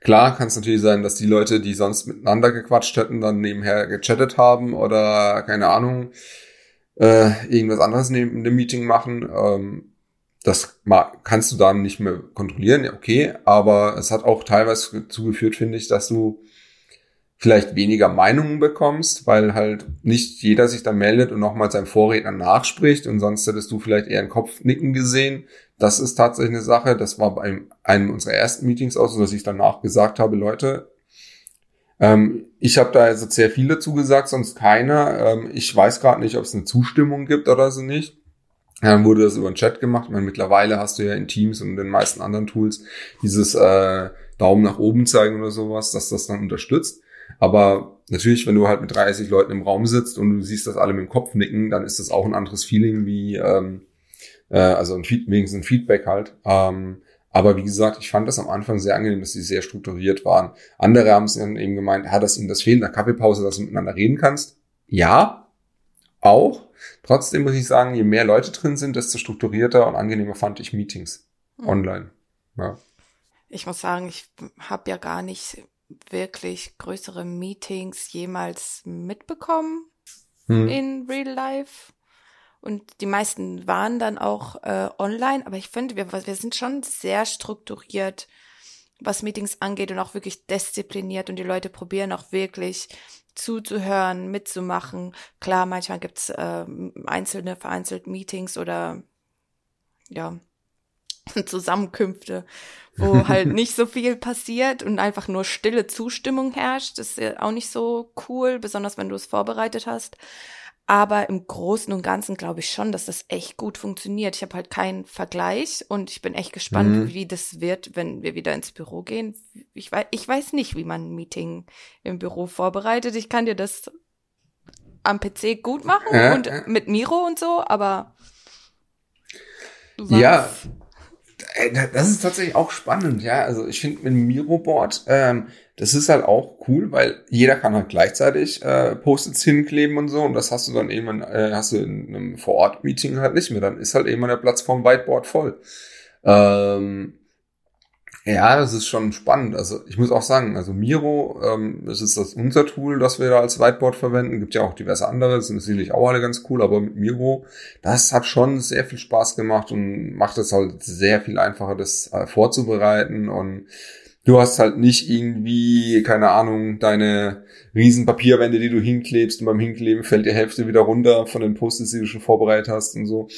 Klar kann es natürlich sein, dass die Leute, die sonst miteinander gequatscht hätten, dann nebenher gechattet haben oder keine Ahnung, äh, irgendwas anderes neben dem Meeting machen. Ähm, das kannst du dann nicht mehr kontrollieren, ja, okay, aber es hat auch teilweise dazu geführt, finde ich, dass du vielleicht weniger Meinungen bekommst, weil halt nicht jeder sich dann meldet und nochmal seinem Vorredner nachspricht und sonst hättest du vielleicht eher einen Kopfnicken gesehen. Das ist tatsächlich eine Sache. Das war bei einem unserer ersten Meetings auch so, dass ich danach gesagt habe, Leute, ähm, ich habe da also sehr viel dazu gesagt, sonst keiner. Ähm, ich weiß gerade nicht, ob es eine Zustimmung gibt oder so nicht. Dann wurde das über den Chat gemacht. Meine, mittlerweile hast du ja in Teams und in den meisten anderen Tools dieses äh, Daumen nach oben zeigen oder sowas, dass das dann unterstützt. Aber natürlich, wenn du halt mit 30 Leuten im Raum sitzt und du siehst, dass alle mit dem Kopf nicken, dann ist das auch ein anderes Feeling wie, ähm, äh, also ein Feed, wenigstens ein Feedback halt. Ähm, aber wie gesagt, ich fand das am Anfang sehr angenehm, dass sie sehr strukturiert waren. Andere haben es dann eben gemeint, hat das ihnen das fehlt in der Kaffeepause, dass du miteinander reden kannst. Ja, auch. Trotzdem muss ich sagen, je mehr Leute drin sind, desto strukturierter und angenehmer fand ich Meetings hm. online. Ja. Ich muss sagen, ich habe ja gar nicht wirklich größere Meetings jemals mitbekommen hm. in Real Life. Und die meisten waren dann auch äh, online, aber ich finde, wir, wir sind schon sehr strukturiert, was Meetings angeht und auch wirklich diszipliniert und die Leute probieren auch wirklich zuzuhören, mitzumachen. Klar, manchmal gibt's äh, einzelne, vereinzelt Meetings oder ja, Zusammenkünfte, wo halt nicht so viel passiert und einfach nur stille Zustimmung herrscht. Das ist ja auch nicht so cool, besonders wenn du es vorbereitet hast. Aber im Großen und Ganzen glaube ich schon, dass das echt gut funktioniert. Ich habe halt keinen Vergleich und ich bin echt gespannt, mhm. wie das wird, wenn wir wieder ins Büro gehen. Ich weiß, ich weiß nicht, wie man ein Meeting im Büro vorbereitet. Ich kann dir das am PC gut machen äh, und mit Miro und so, aber ja, das ist tatsächlich auch spannend, ja. Also ich finde mit dem Miro-Board, ähm, das ist halt auch cool, weil jeder kann halt gleichzeitig äh, Post-its hinkleben und so. Und das hast du dann eben, äh, hast du in einem Vor-Ort-Meeting halt nicht mehr. Dann ist halt eben der Platz vom Whiteboard voll. Ähm, ja, das ist schon spannend. Also ich muss auch sagen, also Miro, ähm, das ist das unser Tool, das wir da als Whiteboard verwenden. Gibt ja auch diverse andere, sind sicherlich auch alle ganz cool, aber mit Miro, das hat schon sehr viel Spaß gemacht und macht es halt sehr viel einfacher, das äh, vorzubereiten und Du hast halt nicht irgendwie, keine Ahnung, deine riesen Papierwände, die du hinklebst und beim Hinkleben fällt die Hälfte wieder runter von den Post-its, die du schon vorbereitet hast und so.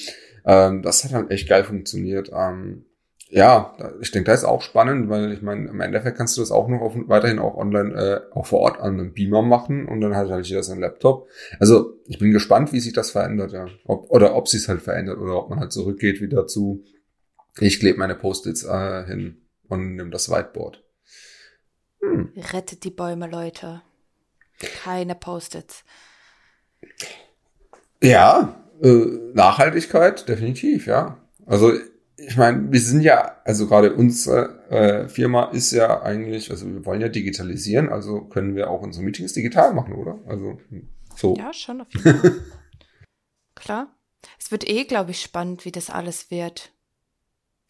Ähm, das hat halt echt geil funktioniert. Ähm, ja, ich denke, das ist auch spannend, weil ich meine, im Endeffekt kannst du das auch noch auf, weiterhin auch online, äh, auch vor Ort an einem Beamer machen und dann hat halt jeder seinen Laptop. Also ich bin gespannt, wie sich das verändert, ja. Ob, oder ob sich halt verändert oder ob man halt zurückgeht wieder zu, ich klebe meine Post-its äh, hin und nimm das Whiteboard. Hm. Rettet die Bäume, Leute. Keine Post-its. Ja, äh, Nachhaltigkeit, definitiv, ja. Also ich meine, wir sind ja, also gerade unsere äh, Firma ist ja eigentlich, also wir wollen ja digitalisieren, also können wir auch unsere Meetings digital machen, oder? Also so. Ja, schon auf jeden Fall. Klar. Es wird eh, glaube ich, spannend, wie das alles wird.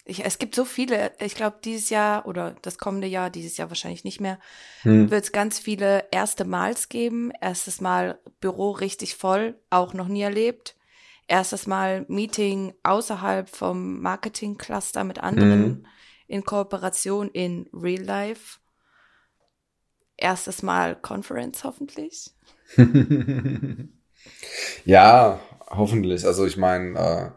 Ich, es gibt so viele, ich glaube, dieses Jahr oder das kommende Jahr, dieses Jahr wahrscheinlich nicht mehr, hm. wird es ganz viele erste Mals geben. Erstes Mal Büro richtig voll, auch noch nie erlebt erstes Mal Meeting außerhalb vom Marketing-Cluster mit anderen mhm. in Kooperation in Real Life. Erstes Mal Conference hoffentlich. ja, hoffentlich. Also ich meine, äh,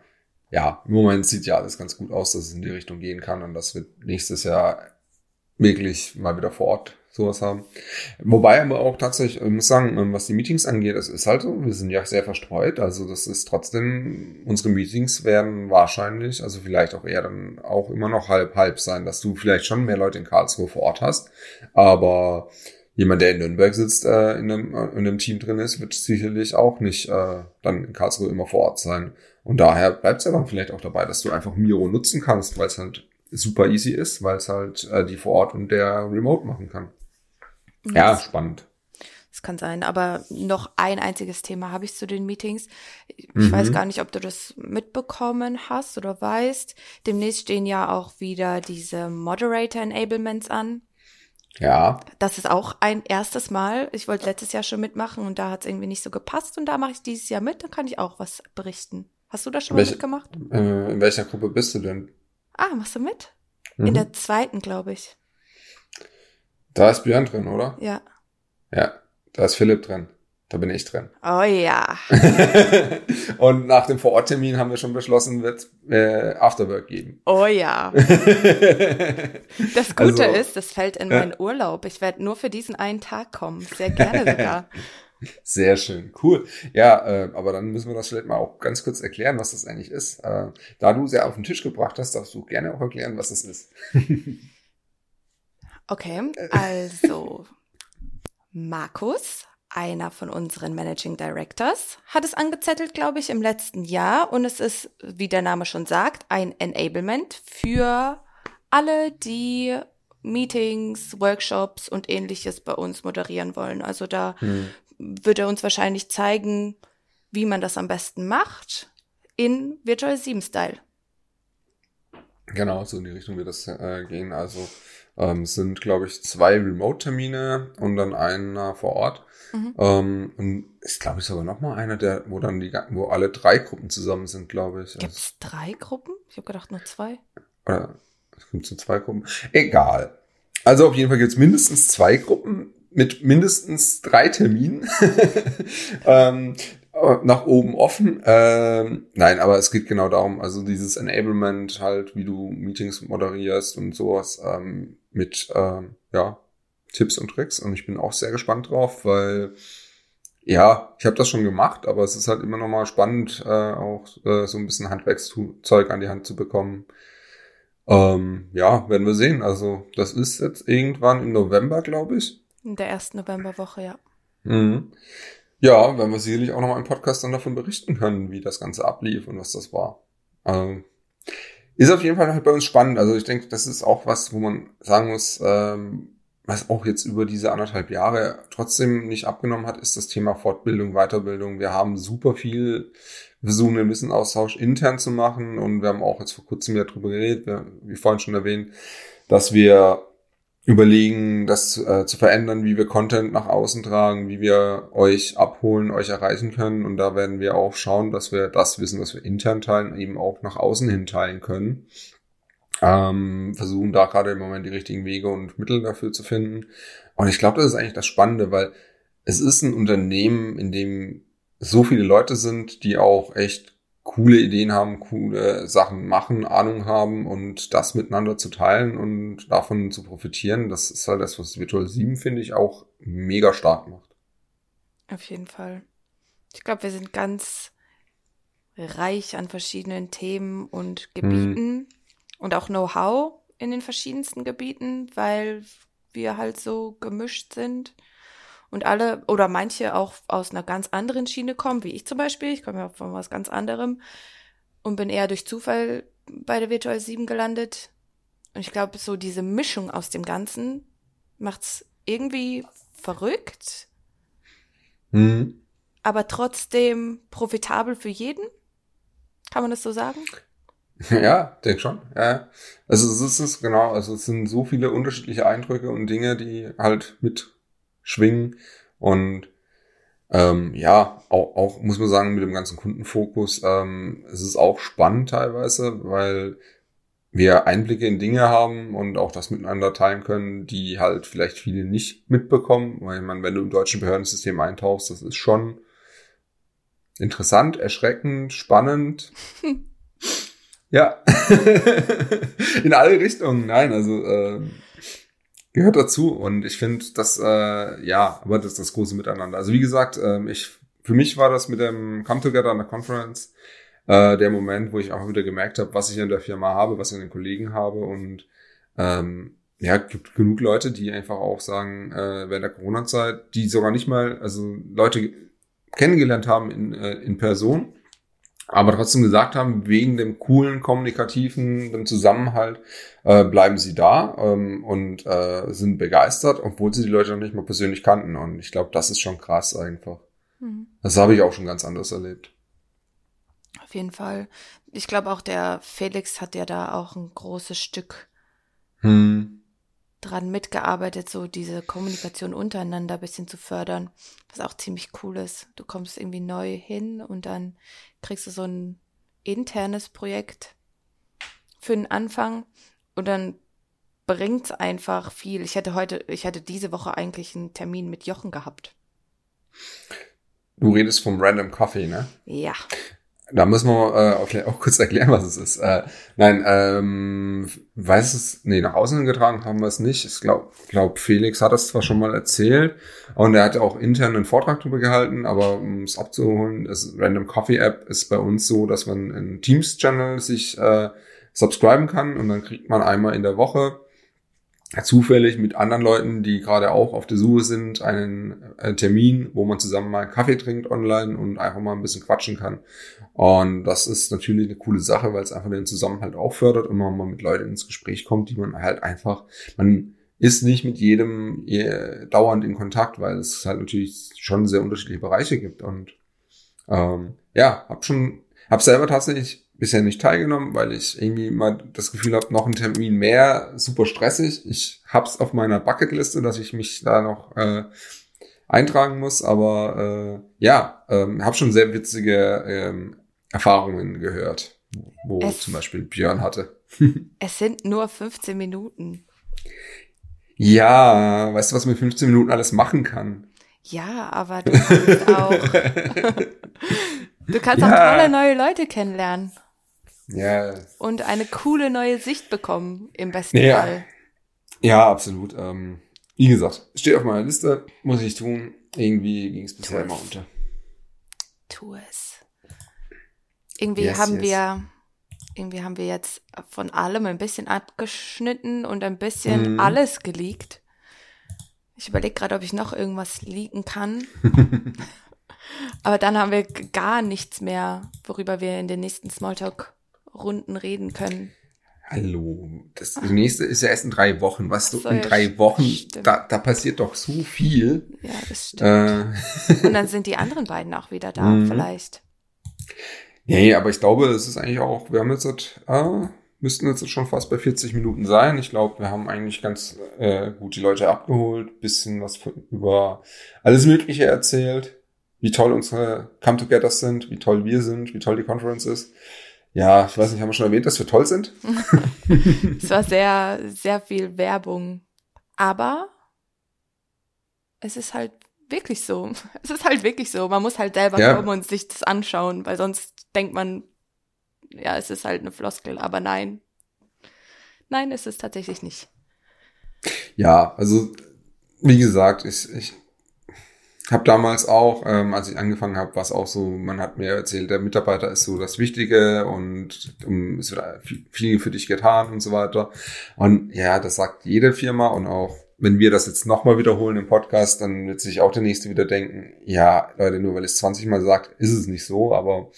ja, im Moment sieht ja alles ganz gut aus, dass es in die Richtung gehen kann und das wird nächstes Jahr wirklich mal wieder vor Ort sowas haben. Wobei aber auch tatsächlich, ich muss sagen, ähm, was die Meetings angeht, es ist halt so, wir sind ja sehr verstreut, also das ist trotzdem, unsere Meetings werden wahrscheinlich, also vielleicht auch eher dann auch immer noch halb halb sein, dass du vielleicht schon mehr Leute in Karlsruhe vor Ort hast, aber jemand, der in Nürnberg sitzt, äh, in, einem, äh, in einem Team drin ist, wird sicherlich auch nicht äh, dann in Karlsruhe immer vor Ort sein. Und daher bleibt es ja dann vielleicht auch dabei, dass du einfach Miro nutzen kannst, weil es halt super easy ist, weil es halt äh, die vor Ort und der Remote machen kann. Ja, spannend. Das kann sein, aber noch ein einziges Thema habe ich zu den Meetings. Ich mhm. weiß gar nicht, ob du das mitbekommen hast oder weißt. Demnächst stehen ja auch wieder diese Moderator Enablements an. Ja. Das ist auch ein erstes Mal. Ich wollte letztes Jahr schon mitmachen und da hat es irgendwie nicht so gepasst und da mache ich dieses Jahr mit, dann kann ich auch was berichten. Hast du das schon Welche, mal mitgemacht? Äh, in welcher Gruppe bist du denn? Ah, machst du mit? Mhm. In der zweiten, glaube ich. Da ist Björn drin, oder? Ja. Ja, da ist Philipp drin. Da bin ich drin. Oh ja. und nach dem Vororttermin haben wir schon beschlossen, wird äh, Afterwork geben. Oh ja. das Gute also, ist, das fällt in meinen Urlaub. Ich werde nur für diesen einen Tag kommen. Sehr gerne sogar. Sehr schön, cool. Ja, äh, aber dann müssen wir das vielleicht mal auch ganz kurz erklären, was das eigentlich ist. Äh, da du sehr auf den Tisch gebracht hast, darfst du gerne auch erklären, was das ist. Okay, also Markus einer von unseren Managing Directors hat es angezettelt, glaube ich, im letzten Jahr. Und es ist, wie der Name schon sagt, ein Enablement für alle, die Meetings, Workshops und ähnliches bei uns moderieren wollen. Also da hm. wird er uns wahrscheinlich zeigen, wie man das am besten macht in Virtual 7 Style. Genau, so in die Richtung wird das äh, gehen. Also ähm, sind, glaube ich, zwei Remote-Termine und dann einer vor Ort. Mhm. Ähm, und ist, glaube ich, sogar noch mal einer, der, wo dann die, wo alle drei Gruppen zusammen sind, glaube ich. Gibt es drei Gruppen? Ich habe gedacht nur zwei. Oder es gibt so zwei Gruppen. Egal. Also auf jeden Fall gibt es mindestens zwei Gruppen mit mindestens drei Terminen. ähm, nach oben offen. Ähm, nein, aber es geht genau darum, also dieses Enablement halt, wie du Meetings moderierst und sowas ähm, mit ähm, ja, Tipps und Tricks. Und ich bin auch sehr gespannt drauf, weil ja, ich habe das schon gemacht, aber es ist halt immer noch mal spannend, äh, auch äh, so ein bisschen Handwerkszeug an die Hand zu bekommen. Ähm, ja, werden wir sehen. Also das ist jetzt irgendwann im November, glaube ich. In der ersten Novemberwoche, ja. Mhm. Ja, werden wir sicherlich auch noch mal im Podcast dann davon berichten können, wie das Ganze ablief und was das war. Ähm, ist auf jeden Fall halt bei uns spannend. Also ich denke, das ist auch was, wo man sagen muss, ähm, was auch jetzt über diese anderthalb Jahre trotzdem nicht abgenommen hat, ist das Thema Fortbildung, Weiterbildung. Wir haben super viel, versuchen den Wissenaustausch intern zu machen und wir haben auch jetzt vor kurzem wieder drüber geredet, wie vorhin schon erwähnt, dass wir überlegen, das äh, zu verändern, wie wir Content nach außen tragen, wie wir euch abholen, euch erreichen können. Und da werden wir auch schauen, dass wir das Wissen, was wir intern teilen, eben auch nach außen hin teilen können. Ähm, versuchen da gerade im Moment die richtigen Wege und Mittel dafür zu finden. Und ich glaube, das ist eigentlich das Spannende, weil es ist ein Unternehmen, in dem so viele Leute sind, die auch echt coole Ideen haben, coole Sachen machen, Ahnung haben und das miteinander zu teilen und davon zu profitieren, das ist halt das, was Virtual 7, finde ich, auch mega stark macht. Auf jeden Fall. Ich glaube, wir sind ganz reich an verschiedenen Themen und Gebieten. Hm und auch Know-how in den verschiedensten Gebieten, weil wir halt so gemischt sind und alle oder manche auch aus einer ganz anderen Schiene kommen, wie ich zum Beispiel. Ich komme ja von was ganz anderem und bin eher durch Zufall bei der Virtual 7 gelandet. Und ich glaube, so diese Mischung aus dem Ganzen macht's irgendwie verrückt, mhm. aber trotzdem profitabel für jeden. Kann man das so sagen? Ja, denk schon. Ja. Also es ist genau, also es sind so viele unterschiedliche Eindrücke und Dinge, die halt mitschwingen und ähm, ja, auch, auch muss man sagen, mit dem ganzen Kundenfokus, ähm, es ist auch spannend teilweise, weil wir Einblicke in Dinge haben und auch das miteinander teilen können, die halt vielleicht viele nicht mitbekommen, weil man, wenn du im deutschen Behördensystem eintauchst, das ist schon interessant, erschreckend, spannend. Ja. In alle Richtungen. Nein, also äh, gehört dazu. Und ich finde, das, äh, ja, aber das ist das große Miteinander. Also wie gesagt, äh, ich, für mich war das mit dem Come Together an der Conference äh, der Moment, wo ich auch wieder gemerkt habe, was ich in der Firma habe, was ich in den Kollegen habe. Und ähm, ja, gibt genug Leute, die einfach auch sagen, äh, während der Corona-Zeit, die sogar nicht mal, also Leute kennengelernt haben in, äh, in Person aber trotzdem gesagt haben, wegen dem coolen, kommunikativen, dem Zusammenhalt, äh, bleiben sie da ähm, und äh, sind begeistert, obwohl sie die Leute noch nicht mal persönlich kannten. Und ich glaube, das ist schon krass einfach. Mhm. Das habe ich auch schon ganz anders erlebt. Auf jeden Fall. Ich glaube auch der Felix hat ja da auch ein großes Stück hm. Dran mitgearbeitet, so diese Kommunikation untereinander ein bisschen zu fördern, was auch ziemlich cool ist. Du kommst irgendwie neu hin und dann kriegst du so ein internes Projekt für den Anfang und dann bringt's einfach viel. Ich hätte heute, ich hätte diese Woche eigentlich einen Termin mit Jochen gehabt. Du redest vom Random Coffee, ne? Ja. Da müssen wir äh, auch, auch kurz erklären, was es ist. Äh, nein, ähm, weiß es, nee, nach außen getragen haben wir es nicht. Ich glaube, glaub, Felix hat das zwar schon mal erzählt und er hat auch intern einen Vortrag darüber gehalten, aber um es abzuholen, das Random Coffee App ist bei uns so, dass man in Teams-Channel sich äh, subscriben kann und dann kriegt man einmal in der Woche zufällig mit anderen Leuten, die gerade auch auf der Suche sind, einen äh, Termin, wo man zusammen mal Kaffee trinkt online und einfach mal ein bisschen quatschen kann. Und das ist natürlich eine coole Sache, weil es einfach den Zusammenhalt auch fördert und man mal mit Leuten ins Gespräch kommt, die man halt einfach, man ist nicht mit jedem äh, dauernd in Kontakt, weil es halt natürlich schon sehr unterschiedliche Bereiche gibt. Und ähm, ja, hab schon, hab selber tatsächlich bisher nicht teilgenommen, weil ich irgendwie mal das Gefühl habe, noch ein Termin mehr, super stressig. Ich hab's auf meiner Bucketliste, dass ich mich da noch äh, eintragen muss, aber äh, ja, ähm, habe schon sehr witzige ähm, Erfahrungen gehört, wo Es- zum Beispiel Björn hatte. Es sind nur 15 Minuten. Ja, weißt du, was man mit 15 Minuten alles machen kann? Ja, aber du kannst auch, du kannst Ja. auch tolle neue Leute kennenlernen Ja, und eine coole neue Sicht bekommen, im besten Ja. Fall. ja, absolut. Ähm, wie gesagt, steht auf meiner Liste, muss ich tun. Irgendwie ging es bisher immer unter. Tu es. Irgendwie Yes, haben yes. wir, irgendwie haben wir jetzt von allem ein bisschen abgeschnitten und ein bisschen Mhm. alles geleakt. Ich überlege gerade, ob ich noch irgendwas leaken kann. Aber dann haben wir gar nichts mehr, worüber wir in den nächsten Smalltalk-Runden reden können. Hallo, das nächste ist ja erst in drei Wochen. Was Ach so, in drei Wochen, stimmt. da, da passiert doch so viel. Ja, das stimmt. Äh, Und dann sind die anderen beiden auch wieder da, Mhm. vielleicht. nee, aber ich glaube, es ist eigentlich auch, wir haben jetzt, äh, müssten jetzt schon fast bei 40 Minuten sein. Ich glaube, wir haben eigentlich ganz äh, gut die Leute abgeholt, bisschen was für, über alles Mögliche erzählt, wie toll unsere Come-Togethers sind, wie toll wir sind, wie toll die Conference ist. Ja, ich weiß nicht, haben wir schon erwähnt, dass wir toll sind? Es war sehr, sehr viel Werbung. Aber es ist halt wirklich so. Es ist halt wirklich so. Man muss halt selber Ja. kommen und sich das anschauen, weil sonst denkt man, ja, es ist halt eine Floskel. Aber nein. Nein, es ist tatsächlich nicht. Ja, also wie gesagt, ich, ich habe damals auch, ähm, als ich angefangen habe, war es auch so, man hat mir erzählt, der Mitarbeiter ist so das Wichtige und um, es wird viel- viel für dich getan und so weiter. Und ja, das sagt jede Firma und auch wenn wir das jetzt nochmal wiederholen im Podcast, dann wird sich auch der Nächste wieder denken, ja, Leute, nur weil es 20 Mal sagt, ist es nicht so, aber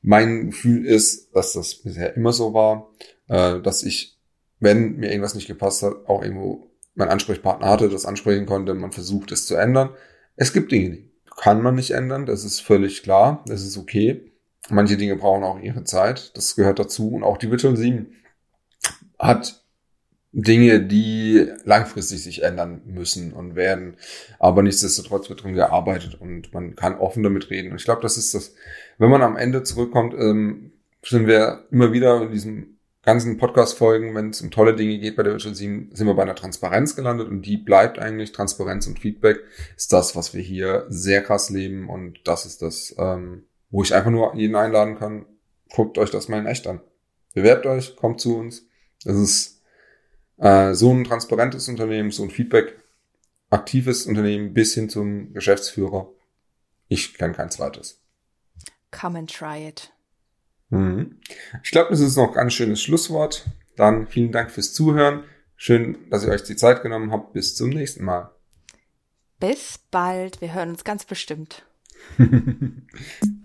mein Gefühl ist, dass das bisher immer so war, äh, dass ich, wenn mir irgendwas nicht gepasst hat, auch irgendwo mein Ansprechpartner hatte, das ansprechen konnte, man versucht es zu ändern. Es gibt Dinge, die kann man nicht ändern, das ist völlig klar, das ist okay. Manche Dinge brauchen auch ihre Zeit, das gehört dazu. Und auch die Virtual 7 hat Dinge, die langfristig sich ändern müssen und werden. Aber nichtsdestotrotz wird dran gearbeitet und man kann offen damit reden. Und ich glaube, das ist das, wenn man am Ende zurückkommt, ähm, sind wir immer wieder in diesem ganzen Podcast-Folgen, wenn es um tolle Dinge geht bei der Virtual 7, sind wir bei einer Transparenz gelandet und die bleibt eigentlich. Transparenz und Feedback ist das, was wir hier sehr krass leben und das ist das, ähm, wo ich einfach nur jeden einladen kann, guckt euch das mal in echt an. Bewerbt euch, kommt zu uns. Das ist äh, so ein transparentes Unternehmen, so ein Feedback, aktives Unternehmen bis hin zum Geschäftsführer. Ich kenne kein zweites. Come and try it. Mhm. Ich glaube, das ist noch ein ganz schönes Schlusswort. Dann vielen Dank fürs Zuhören. Schön, dass ihr euch die Zeit genommen habt. Bis zum nächsten Mal. Bis bald. Wir hören uns ganz bestimmt.